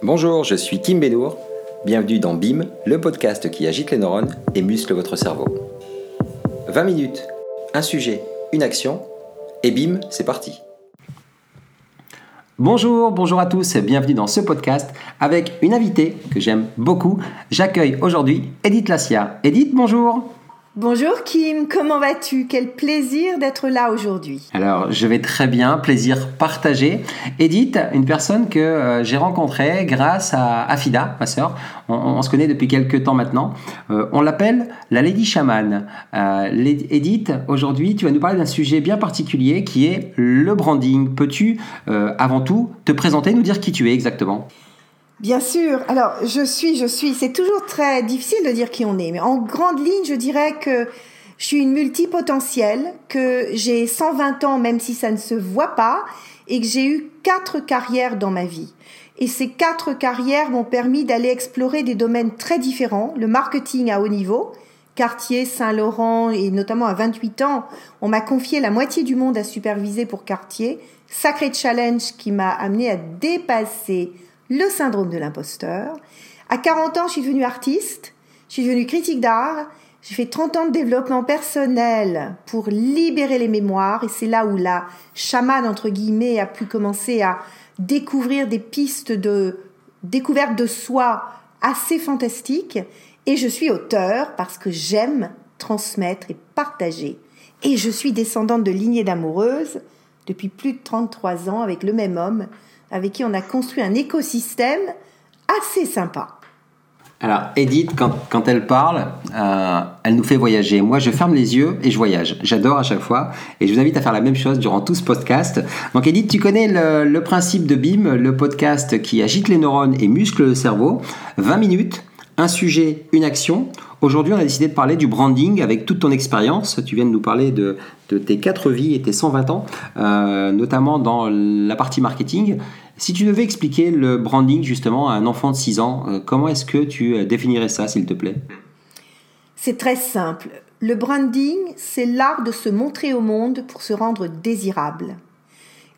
Bonjour, je suis Kim Benour. Bienvenue dans BIM, le podcast qui agite les neurones et muscle votre cerveau. 20 minutes, un sujet, une action, et BIM, c'est parti. Bonjour, bonjour à tous, bienvenue dans ce podcast avec une invitée que j'aime beaucoup. J'accueille aujourd'hui Edith Lassia. Edith, bonjour. Bonjour Kim, comment vas-tu? Quel plaisir d'être là aujourd'hui. Alors, je vais très bien, plaisir partagé. Edith, une personne que euh, j'ai rencontrée grâce à Afida, ma sœur. On, se connaît depuis quelques temps maintenant. Euh, on l'appelle la Lady Shaman. Euh, Edith, aujourd'hui, tu vas nous parler d'un sujet bien particulier qui est le branding. Peux-tu, avant tout, te présenter, nous dire qui tu es exactement? Bien sûr. Alors, je suis, je suis. C'est toujours très difficile de dire qui on est, mais en grande ligne, je dirais que je suis une multipotentielle, que j'ai 120 ans, même si ça ne se voit pas, et que j'ai eu quatre carrières dans ma vie. Et ces quatre carrières m'ont permis d'aller explorer des domaines très différents. Le marketing à haut niveau, Cartier, Saint-Laurent, et notamment à 28 ans, on m'a confié la moitié du monde à superviser pour Cartier. Sacré challenge qui m'a amené à dépasser le syndrome de l'imposteur. À 40 ans, je suis devenue artiste, je suis devenue critique d'art, j'ai fait 30 ans de développement personnel pour libérer les mémoires et c'est là où la chamane, entre guillemets, a pu commencer à découvrir des pistes de découverte de soi assez fantastiques et je suis auteur parce que j'aime transmettre et partager. Et je suis descendante de lignée d'amoureuses depuis plus de 33 ans avec le même homme avec qui on a construit un écosystème assez sympa. Alors, Edith, quand, elle parle, euh, elle nous fait voyager. Moi, je ferme les yeux et je voyage. J'adore à chaque fois. Et je vous invite à faire la même chose durant tout ce podcast. Donc, Edith, tu connais le, le principe de BIM, le podcast qui agite les neurones et muscle le cerveau. 20 minutes, un sujet, une action. Aujourd'hui, on a décidé de parler du branding avec toute ton expérience. Tu viens de nous parler de, tes 4 vies et tes 120 ans, euh, notamment dans la partie marketing. Si tu devais expliquer le branding justement à un enfant de 6 ans, euh, comment est-ce que tu euh, définirais ça, s'il te plaît? C'est très simple. Le branding, c'est l'art de se montrer au monde pour se rendre désirable.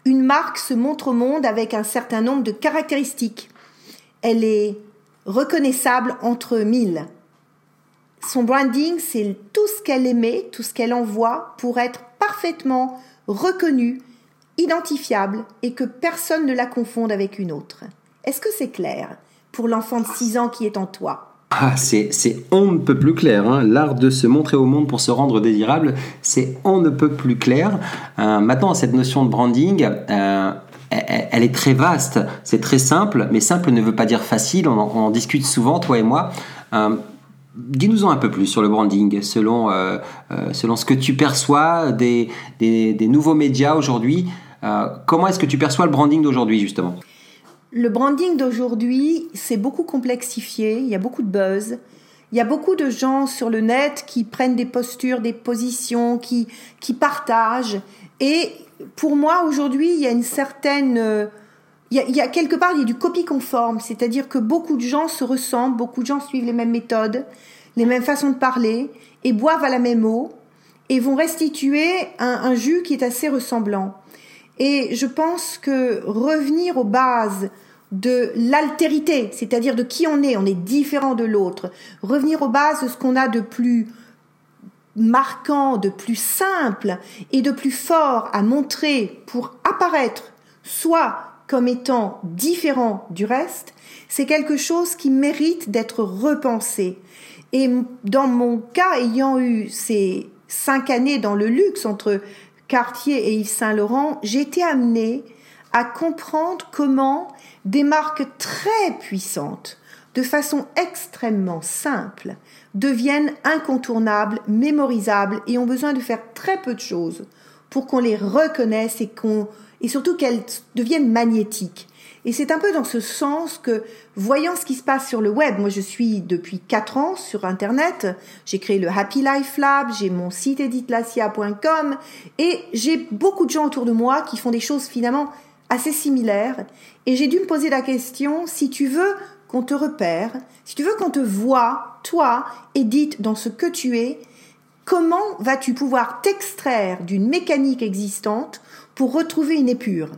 Une marque se montre au monde avec un certain nombre de caractéristiques. Elle est reconnaissable entre mille. Son branding, c'est tout ce qu'elle émet, tout ce qu'elle envoie pour être parfaitement reconnue, identifiable et que personne ne la confonde avec une autre. Est-ce que c'est clair pour l'enfant de 6 ans qui est en toi? Ah, c'est, on ne peut plus clair. Hein. L'art de se montrer au monde pour se rendre désirable, c'est on ne peut plus clair. Euh, maintenant, cette notion de branding, euh, elle, est très vaste. C'est très simple, mais simple ne veut pas dire facile. On en, discute souvent, toi et moi. Euh, dis-nous-en un peu plus sur le branding, selon, selon ce que tu perçois des, des, nouveaux médias aujourd'hui. comment est-ce que tu perçois le branding d'aujourd'hui, justement? Le branding d'aujourd'hui, c'est beaucoup complexifié, il y a beaucoup de buzz, il y a beaucoup de gens sur le net qui prennent des postures, des positions, qui, qui partagent. Et pour moi, aujourd'hui, il y a une certaine... Il y, a, il y a quelque part, il y a du copie conforme, c'est-à-dire que beaucoup de gens se ressemblent, beaucoup de gens suivent les mêmes méthodes, les mêmes façons de parler, et boivent à la même eau, et vont restituer un, un jus qui est assez ressemblant. Et je pense que revenir aux bases de l'altérité, c'est-à-dire de qui on est, on est différent de l'autre, revenir aux bases de ce qu'on a de plus marquant, de plus simple et de plus fort à montrer pour apparaître soit comme étant différent du reste, c'est quelque chose qui mérite d'être repensé. Et dans mon cas, ayant eu ces cinq années dans le luxe entre Cartier et Yves Saint Laurent, j'ai été amenée à comprendre comment des marques très puissantes, de façon extrêmement simple, deviennent incontournables, mémorisables et ont besoin de faire très peu de choses pour qu'on les reconnaisse et qu'on et surtout qu'elles deviennent magnétiques. Et c'est un peu dans ce sens que, voyant ce qui se passe sur le web, moi je suis depuis 4 ans sur Internet, j'ai créé le Happy Life Lab, j'ai mon site editlacia.com, et j'ai beaucoup de gens autour de moi qui font des choses finalement assez similaires, et j'ai dû me poser la question, si tu veux qu'on te repère, si tu veux qu'on te voit, toi, Edith, dans ce que tu es, comment vas-tu pouvoir t'extraire d'une mécanique existante pour retrouver une épure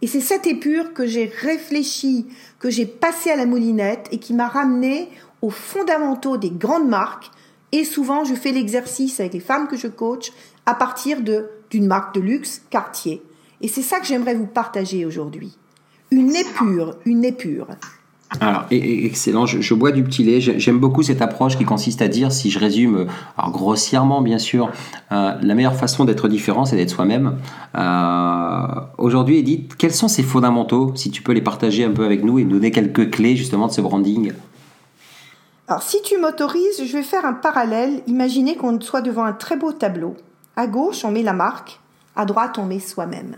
Et c'est cette épure que j'ai réfléchi, que j'ai passé à la moulinette et qui m'a ramené aux fondamentaux des grandes marques. Et souvent, je fais l'exercice avec les femmes que je coach à partir de d'une marque de luxe, Cartier. Et c'est ça que j'aimerais vous partager aujourd'hui. Une épure, une épure. Alors, excellent, je, bois du petit lait. J'aime beaucoup cette approche qui consiste à dire, si je résume, alors grossièrement bien sûr, euh, la meilleure façon d'être différent, c'est d'être soi-même. Euh, aujourd'hui, Edith, quels sont ces fondamentaux, si tu peux les partager un peu avec nous et nous donner quelques clés justement de ce branding? Alors, si tu m'autorises, je vais faire un parallèle. Imaginez qu'on soit devant un très beau tableau. À gauche, on met la marque, à droite, on met soi-même.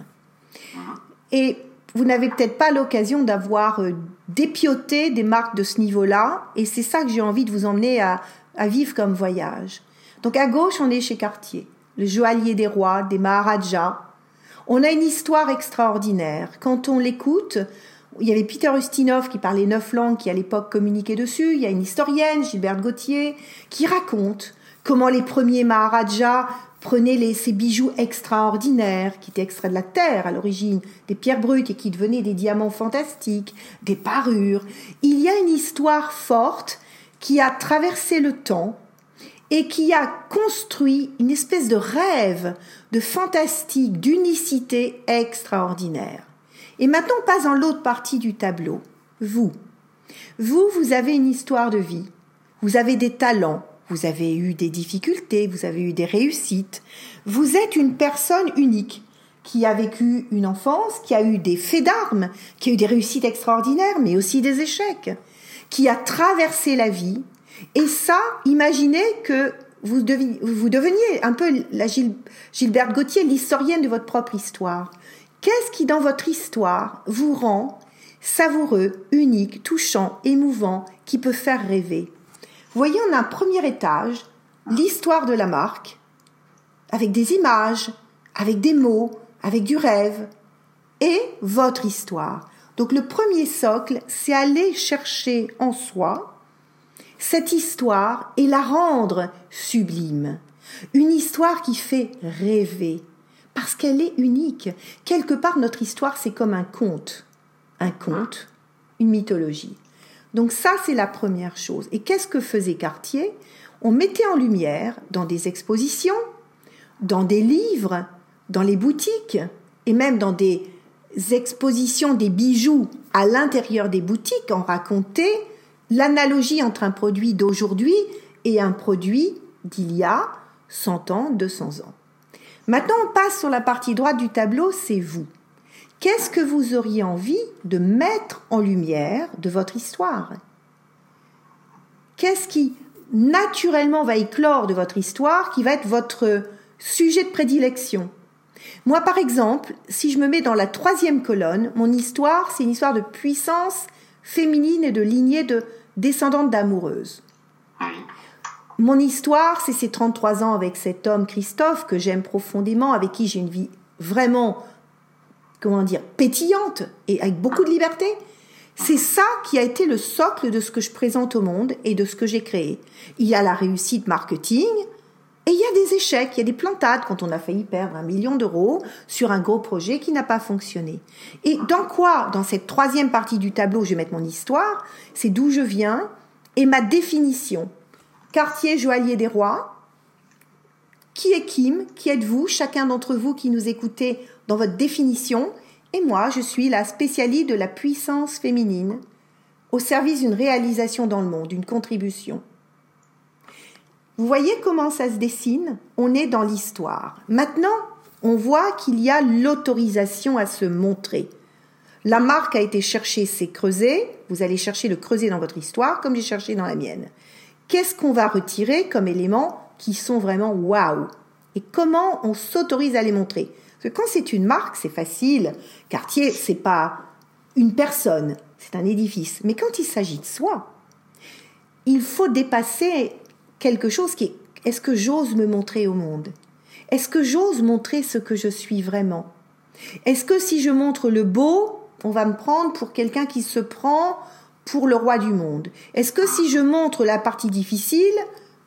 Et vous n'avez peut-être pas l'occasion d'avoir euh, dépioté des marques de ce niveau-là, et c'est ça que j'ai envie de vous emmener à, vivre comme voyage. Donc à gauche, on est chez Cartier, le joaillier des rois, des Maharajas. On a une histoire extraordinaire. Quand on l'écoute, il y avait Peter Ustinov qui parlait neuf langues, qui à l'époque communiquait dessus. Il y a une historienne, Gilberte Gauthier, qui raconte comment les premiers Maharajas Prenez les, ces bijoux extraordinaires qui étaient extraits de la terre à l'origine, des pierres brutes et qui devenaient des diamants fantastiques, des parures. Il y a une histoire forte qui a traversé le temps et qui a construit une espèce de rêve, de fantastique, d'unicité extraordinaire. Et maintenant, on passe dans l'autre partie du tableau. Vous. Vous, vous avez une histoire de vie. Vous avez des talents vous avez eu des difficultés, vous avez eu des réussites. Vous êtes une personne unique qui a vécu une enfance, qui a eu des faits d'armes, qui a eu des réussites extraordinaires, mais aussi des échecs, qui a traversé la vie. Et ça, imaginez que vous, deveniez un peu la Gilberte Gauthier, l'historienne de votre propre histoire. Qu'est-ce qui, dans votre histoire, vous rend savoureux, unique, touchant, émouvant, qui peut faire rêver? Voyez, un premier étage, l'histoire de la marque, avec des images, avec des mots, avec du rêve, et votre histoire. Donc le premier socle, c'est aller chercher en soi cette histoire et la rendre sublime. Une histoire qui fait rêver, parce qu'elle est unique. Quelque part, notre histoire, c'est comme un conte. Un conte, une mythologie. Donc ça, c'est la première chose. Et qu'est-ce que faisait Cartier? On mettait en lumière dans des expositions, dans des livres, dans les boutiques, et même dans des expositions des bijoux à l'intérieur des boutiques, on racontait l'analogie entre un produit d'aujourd'hui et un produit d'il y a 100 ans, 200 ans. Maintenant, on passe sur la partie droite du tableau, c'est vous. Qu'est-ce que vous auriez envie de mettre en lumière de votre histoire? Qu'est-ce qui naturellement va éclore de votre histoire, qui va être votre sujet de prédilection? Moi, par exemple, si je me mets dans la troisième colonne, mon histoire, c'est une histoire de puissance féminine et de lignée de descendantes d'amoureuses. Mon histoire, c'est ces 33 ans avec cet homme Christophe que j'aime profondément, avec qui j'ai une vie vraiment comment dire, pétillante et avec beaucoup de liberté. C'est ça qui a été le socle de ce que je présente au monde et de ce que j'ai créé. Il y a la réussite marketing et il y a des échecs, il y a des plantades quand on a failli perdre un million d'euros sur un gros projet qui n'a pas fonctionné. Et dans quoi, dans cette troisième partie du tableau, je vais mettre mon histoire, c'est d'où je viens et ma définition. Quartier joaillier des rois. Qui est Kim? Qui êtes-vous? Chacun d'entre vous qui nous écoutez dans votre définition, et moi, je suis la spécialiste de la puissance féminine au service d'une réalisation dans le monde, d'une contribution. Vous voyez comment ça se dessine? On est dans l'histoire. Maintenant, on voit qu'il y a l'autorisation à se montrer. La marque a été cherchée, c'est creusé. Vous allez chercher le creuser dans votre histoire comme j'ai cherché dans la mienne. Qu'est-ce qu'on va retirer comme éléments qui sont vraiment waouh. Et comment on s'autorise à les montrer? Quand c'est une marque, c'est facile. Cartier, c'est pas une personne, c'est un édifice. Mais quand il s'agit de soi, il faut dépasser quelque chose qui est est-ce que j'ose me montrer au monde? Est-ce que j'ose montrer ce que je suis vraiment? Est-ce que si je montre le beau, on va me prendre pour quelqu'un qui se prend pour le roi du monde? Est-ce que si je montre la partie difficile,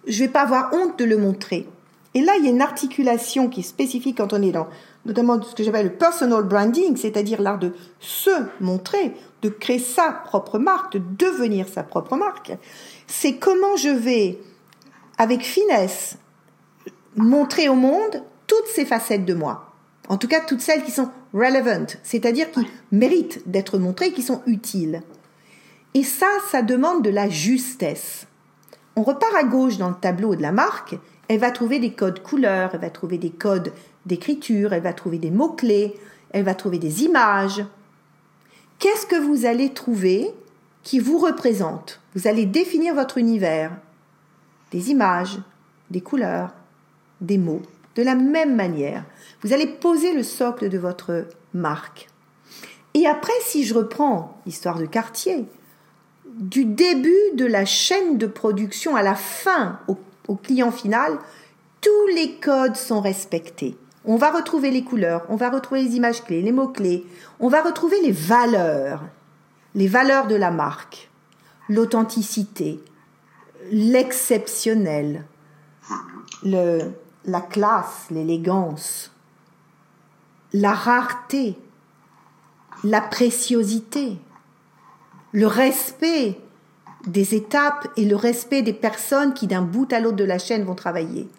je vais pas avoir honte de le montrer Et là, il y a une articulation qui est spécifique quand on est dans notamment ce que j'appelle le personal branding, c'est-à-dire l'art de se montrer, de créer sa propre marque, de devenir sa propre marque. C'est comment je vais, avec finesse, montrer au monde toutes ces facettes de moi. En tout cas, toutes celles qui sont relevant, c'est-à-dire qui méritent d'être montrées, qui sont utiles. Et ça, ça demande de la justesse. On repart à gauche dans le tableau de la marque, elle va trouver des codes couleurs, elle va trouver des codes d'écriture, elle va trouver des mots-clés, elle va trouver des images. Qu'est-ce que vous allez trouver qui vous représente? Vous allez définir votre univers. Des images, des couleurs, des mots. De la même manière, vous allez poser le socle de votre marque. Et après, si je reprends l'histoire de quartier, du début de la chaîne de production à la fin au, client final, tous les codes sont respectés. On va retrouver les couleurs, on va retrouver les images clés, les mots-clés, on va retrouver les valeurs, les valeurs de la marque, l'authenticité, l'exceptionnel, le, la classe, l'élégance, la rareté, la préciosité, le respect des étapes et le respect des personnes qui d'un bout à l'autre de la chaîne vont travailler.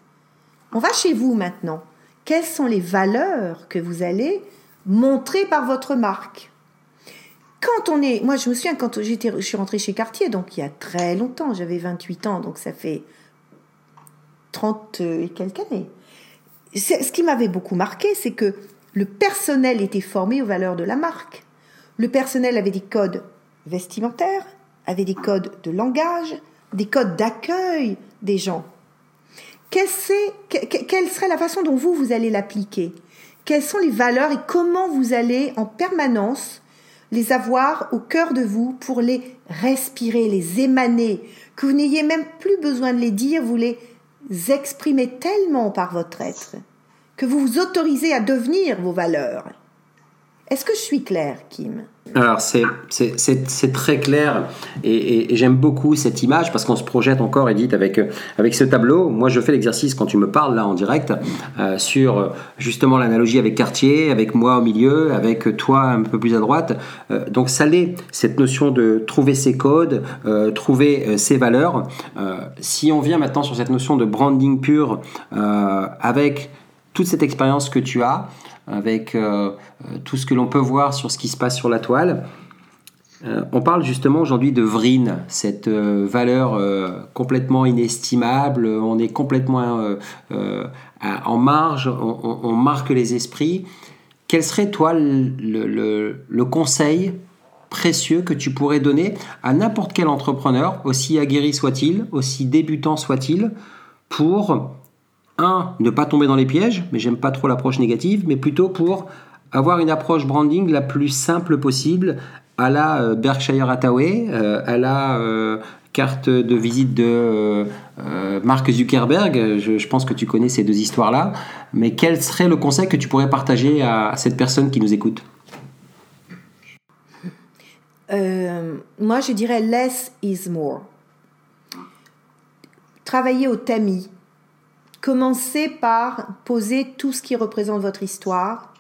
On va chez vous maintenant quelles sont les valeurs que vous allez montrer par votre marque? Quand on est, moi je me souviens quand j'étais, je suis rentrée chez Cartier, donc il y a très longtemps, j'avais 28 ans, donc ça fait 30 et quelques années. Ce qui m'avait beaucoup marqué, c'est que le personnel était formé aux valeurs de la marque. Le personnel avait des codes vestimentaires, avait des codes de langage, des codes d'accueil des gens. Quelle serait la façon dont vous, vous allez l'appliquer? Quelles sont les valeurs et comment vous allez en permanence les avoir au cœur de vous pour les respirer, les émaner, que vous n'ayez même plus besoin de les dire, vous les exprimez tellement par votre être, que vous vous autorisez à devenir vos valeurs. Est-ce que je suis claire, Kim? Alors c'est très clair et, j'aime beaucoup cette image parce qu'on se projette encore, Edith, avec, avec ce tableau. Moi je fais l'exercice quand tu me parles là en direct euh, sur justement l'analogie avec Cartier, avec moi au milieu, avec toi un peu plus à droite. Euh, donc ça l'est, cette notion de trouver ses codes, euh, trouver ses valeurs. si on vient maintenant sur cette notion de branding pur avec toute cette expérience que tu as, avec euh, euh, tout ce que l'on peut voir sur ce qui se passe sur la toile. Euh, on parle justement aujourd'hui de Vrine, cette valeur complètement inestimable, on est complètement en marge, on, marque les esprits. Quel serait toi le, conseil précieux que tu pourrais donner à n'importe quel entrepreneur, aussi aguerri soit-il, aussi débutant soit-il, pour un, ne pas tomber dans les pièges, mais j'aime pas trop l'approche négative, mais plutôt pour avoir une approche branding la plus simple possible à la euh, Berkshire Hathaway, euh, à la euh, carte de visite de Mark Zuckerberg. Je, pense que tu connais ces deux histoires-là. Mais quel serait le conseil que tu pourrais partager à cette personne qui nous écoute? Moi, je dirais less is more. Travailler au tamis, Commencez par poser tout ce qui représente votre histoire,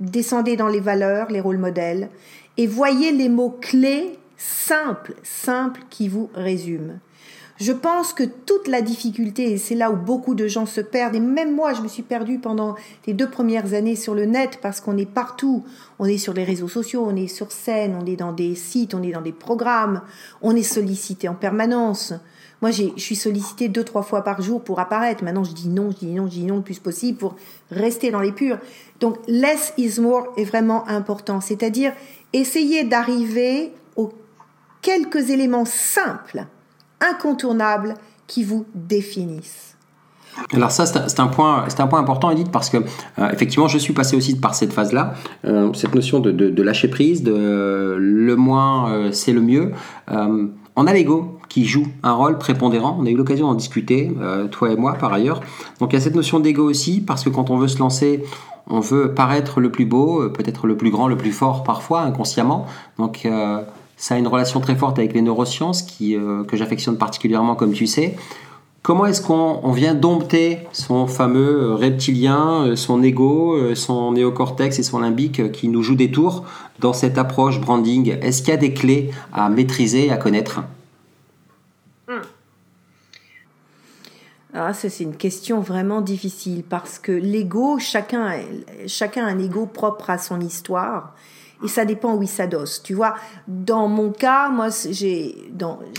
descendez dans les valeurs, les rôles modèles, et voyez les mots clés simples, simples qui vous résument. Je pense que toute la difficulté, et c'est là où beaucoup de gens se perdent, et même moi je me suis perdue pendant les deux premières années sur le net parce qu'on est partout, on est sur les réseaux sociaux, on est sur scène, on est dans des sites, on est dans des programmes, on est sollicité en permanence. Moi, je suis sollicitée deux, trois fois par jour pour apparaître. Maintenant, je dis non, je dis non, je dis non le plus possible pour rester dans les purs. Donc, less is more est vraiment important. C'est-à-dire, essayer d'arriver aux quelques éléments simples, incontournables, qui vous définissent. Alors ça, c'est un, point, c'est un point important, Edith, parce que euh, effectivement, je suis passé aussi par cette phase-là, euh, cette notion de, lâcher prise, de le moins, euh, c'est le mieux. on a l'ego qui joue un rôle prépondérant. On a eu l'occasion d'en discuter, euh, toi et moi par ailleurs. Donc il y a cette notion d'ego aussi, parce que quand on veut se lancer, on veut paraître le plus beau, euh, peut-être le plus grand, le plus fort parfois, inconsciemment. Donc euh, ça a une relation très forte avec les neurosciences qui, que j'affectionne particulièrement, comme tu sais. Comment est-ce qu'on vient dompter son fameux reptilien, son ego, son néocortex et son limbique qui nous joue des tours dans cette approche branding? Est-ce qu'il y a des clés à maîtriser, à connaître? Ah, c'est une question vraiment difficile parce que l'ego, chacun, chacun a un ego propre à son histoire et ça dépend où il s'adosse. Tu vois, dans mon cas, moi, j'ai,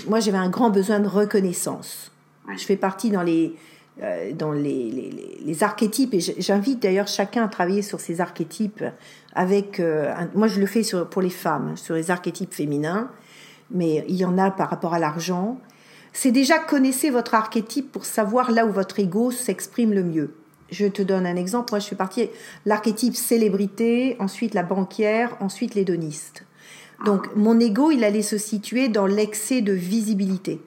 moi, j'avais un grand besoin de reconnaissance. Je fais partie dans les, euh, dans les, les, les, archétypes et j'invite d'ailleurs chacun à travailler sur ces archétypes avec, euh, moi, je le fais sur, pour les femmes, sur les archétypes féminins, mais il y en a par rapport à l'argent c'est déjà connaissez votre archétype pour savoir là où votre ego s'exprime le mieux. Je te donne un exemple. Moi, je suis partie l'archétype célébrité, ensuite la banquière, ensuite l'hédoniste. Donc, mon ego, il allait se situer dans l'excès de visibilité,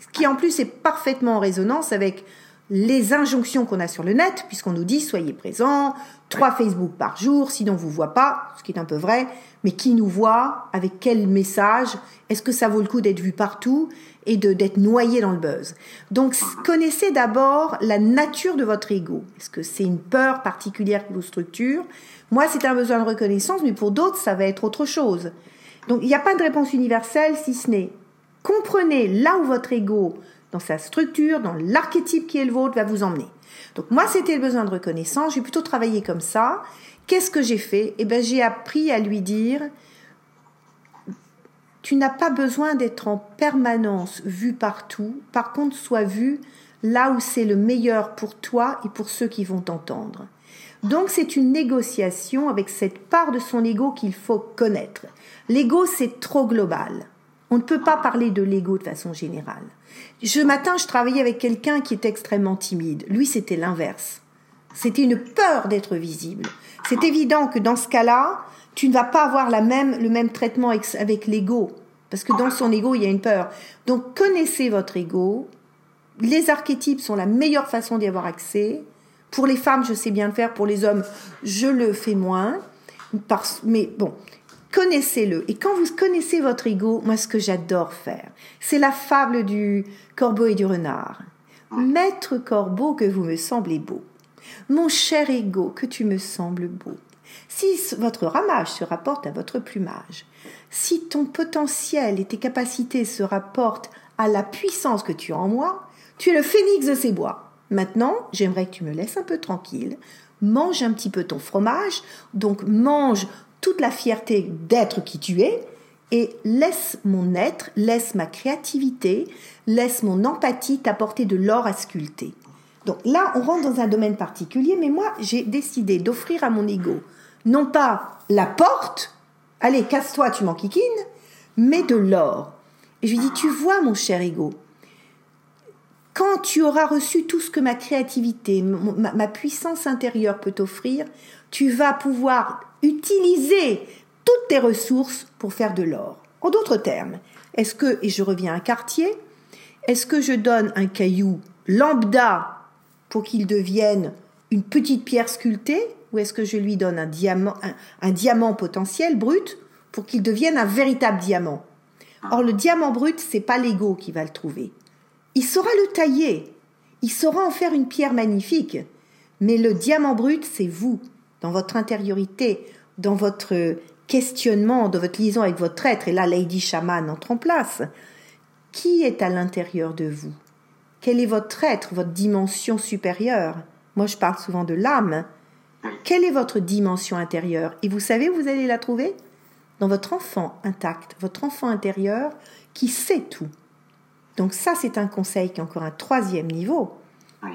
ce qui en plus est parfaitement en résonance avec les injonctions qu'on a sur le net, puisqu'on nous dit soyez présents, trois Facebook par jour, sinon on vous voit pas, ce qui est un peu vrai, mais qui nous voit, avec quel message, est-ce que ça vaut le coup d'être vu partout et de d'être noyé dans le buzz. Donc connaissez d'abord la nature de votre ego. Est-ce que c'est une peur particulière qui vous structure? Moi, c'est un besoin de reconnaissance, mais pour d'autres, ça va être autre chose. Donc il n'y a pas de réponse universelle si ce n'est comprenez là où votre ego dans sa structure, dans l'archétype qui est le vôtre, va vous emmener. Donc moi, c'était le besoin de reconnaissance. J'ai plutôt travaillé comme ça. Qu'est-ce que j'ai fait? Eh ben, j'ai appris à lui dire tu n'as pas besoin d'être en permanence vu partout. Par contre, sois vu là où c'est le meilleur pour toi et pour ceux qui vont t'entendre. Donc c'est une négociation avec cette part de son ego qu'il faut connaître. L'ego, c'est trop global. On ne peut pas parler de l'ego de façon générale. Ce matin, je travaillais avec quelqu'un qui est extrêmement timide. Lui, c'était l'inverse. C'était une peur d'être visible. C'est évident que dans ce cas-là, tu ne vas pas avoir le même traitement avec l'ego. Parce que dans son ego, il y a une peur. Donc, connaissez votre ego. Les archétypes sont la meilleure façon d'y avoir accès. Pour les femmes, je sais bien le faire. Pour les hommes, je le fais moins. mais bon, connaissez-le. Et quand vous connaissez votre ego, moi, ce que j'adore faire, c'est la fable du corbeau et du renard. Maître corbeau, que vous me semblez beau. Mon cher ego, que tu me sembles beau. Si votre ramage se rapporte à votre plumage, si ton potentiel et tes capacités se rapportent à la puissance que tu as en moi, tu es le phénix de ces bois. Maintenant, j'aimerais que tu me laisses un peu tranquille, mange un petit peu ton fromage, donc mange toute la fierté d'être qui tu es et laisse mon être, laisse ma créativité, laisse mon empathie t'apporter de l'or à sculpter. Donc là, on rentre dans un domaine particulier, mais moi, j'ai décidé d'offrir à mon ego non pas la porte, allez, casse-toi, tu m'enquiquines, mais de l'or. Et je lui dis, tu vois, mon cher ego, quand tu auras reçu tout ce que ma créativité, ma puissance intérieure peut t'offrir, tu vas pouvoir utiliser toutes tes ressources pour faire de l'or. En d'autres termes, est-ce que, et je reviens à un quartier, est-ce que je donne un caillou lambda pour qu'il devienne une petite pierre sculptée ou est-ce que je lui donne un diamant, un, diamant potentiel brut pour qu'il devienne un véritable diamant? Or, le diamant brut, c'est pas l'ego qui va le trouver. Il saura le tailler, il saura en faire une pierre magnifique, mais le diamant brut, c'est vous dans votre intériorité, dans votre questionnement, dans votre liaison avec votre être, et là Lady Shaman entre en place. Qui est à l'intérieur de vous? Quel est votre être, votre dimension supérieure? Moi je parle souvent de l'âme. Quelle est votre dimension intérieure? Et vous savez où vous allez la trouver? Dans votre enfant intact, votre enfant intérieur qui sait tout. Donc ça, c'est un conseil qui est encore un troisième niveau.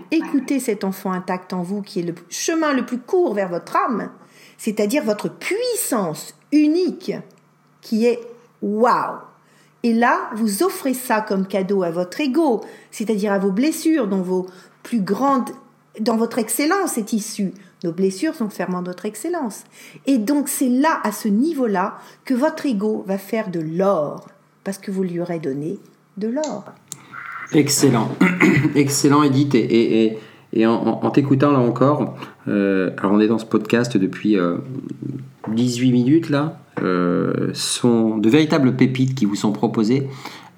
Écoutez cet enfant intact en vous qui est le chemin le plus court vers votre âme, c'est-à-dire votre puissance unique qui est waouh. Et là, vous offrez ça comme cadeau à votre ego, c'est-à-dire à vos blessures dont vos plus grandes dans votre excellence est issue. Nos blessures sont ferment notre excellence. Et donc c'est là, à ce niveau-là, que votre ego va faire de l'or, parce que vous lui aurez donné de l'or. Excellent, excellent Edith. Et, et, en, t'écoutant là encore, euh, alors on est dans ce podcast depuis 18 euh, minutes là, euh, sont de véritables pépites qui vous sont proposées.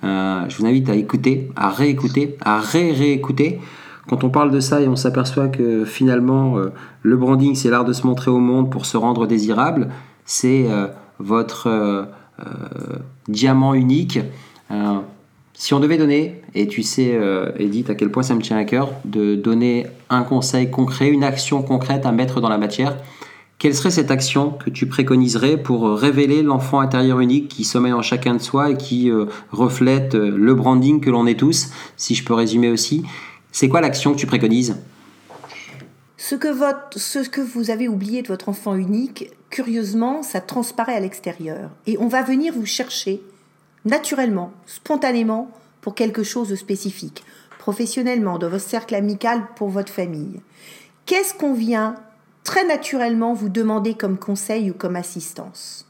je vous invite à écouter, à réécouter, à ré-réécouter. Quand on parle de ça et on s'aperçoit que finalement le branding c'est l'art de se montrer au monde pour se rendre désirable, c'est votre diamant unique. Si on devait donner, et tu sais, euh, Edith, à quel point ça me tient à cœur, de donner un conseil concret, une action concrète à mettre dans la matière, quelle serait cette action que tu préconiserais pour révéler l'enfant intérieur unique qui sommeille en chacun de soi et qui euh, reflète euh, le branding que l'on est tous, si je peux résumer aussi? C'est quoi l'action que tu préconises? Ce que, vous avez oublié de votre enfant unique, curieusement, ça transparaît à l'extérieur. Et on va venir vous chercher naturellement, spontanément, pour quelque chose de spécifique, professionnellement, dans votre cercle amical, pour votre famille. Qu'est-ce qu'on vient très naturellement vous demander comme conseil ou comme assistance?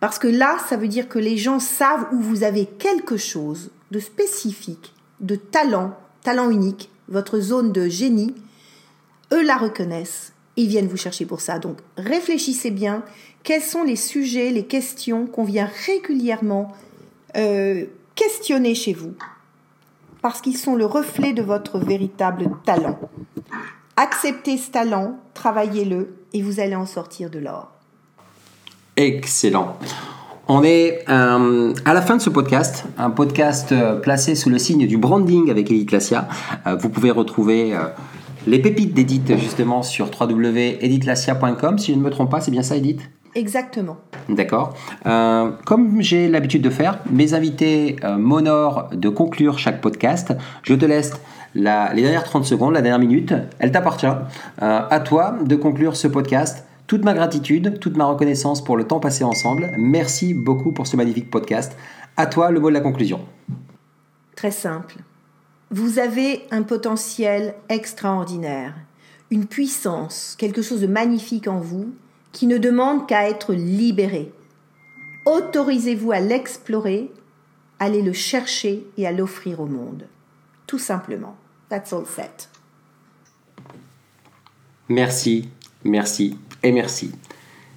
Parce que là, ça veut dire que les gens savent où vous avez quelque chose de spécifique, de talent, talent unique, votre zone de génie, eux la reconnaissent ils viennent vous chercher pour ça. Donc réfléchissez bien, quels sont les sujets, les questions qu'on vient régulièrement euh, questionner chez vous, parce qu'ils sont le reflet de votre véritable talent. Acceptez ce talent, travaillez-le, et vous allez en sortir de l'or. Excellent. On est euh, à la fin de ce podcast, un podcast euh, placé sous le signe du branding avec Edith Lassia. vous pouvez retrouver les pépites d'Edith justement sur www.edithlassia.com. Si je ne me trompe pas, c'est bien ça Edith? Exactement. D'accord. Euh, comme j'ai l'habitude de faire, mes invités euh, m'honorent de conclure chaque podcast. Je te laisse la, les dernières 30 secondes, la dernière minute. Elle t'appartient. Euh, à toi de conclure ce podcast. Toute ma gratitude, toute ma reconnaissance pour le temps passé ensemble. Merci beaucoup pour ce magnifique podcast. À toi le mot de la conclusion. Très simple. Vous avez un potentiel extraordinaire, une puissance, quelque chose de magnifique en vous qui ne demande qu'à être libéré. Autorisez-vous à l'explorer, allez le chercher et à l'offrir au monde. Tout simplement. That's all set. Merci, merci et merci.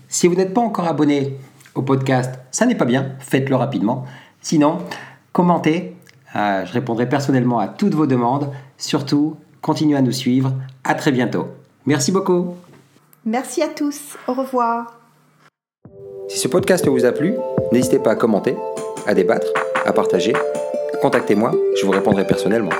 Si vous n'êtes pas encore abonné au podcast, ça n'est pas bien, faites-le rapidement. Sinon, commentez, euh, je répondrai personnellement à toutes vos demandes. Surtout, continuez à nous suivre. À très bientôt. Merci beaucoup. Merci à tous. Au revoir. Si ce podcast vous a plu, n'hésitez pas à commenter, à débattre, à partager. Contactez-moi, je vous répondrai personnellement.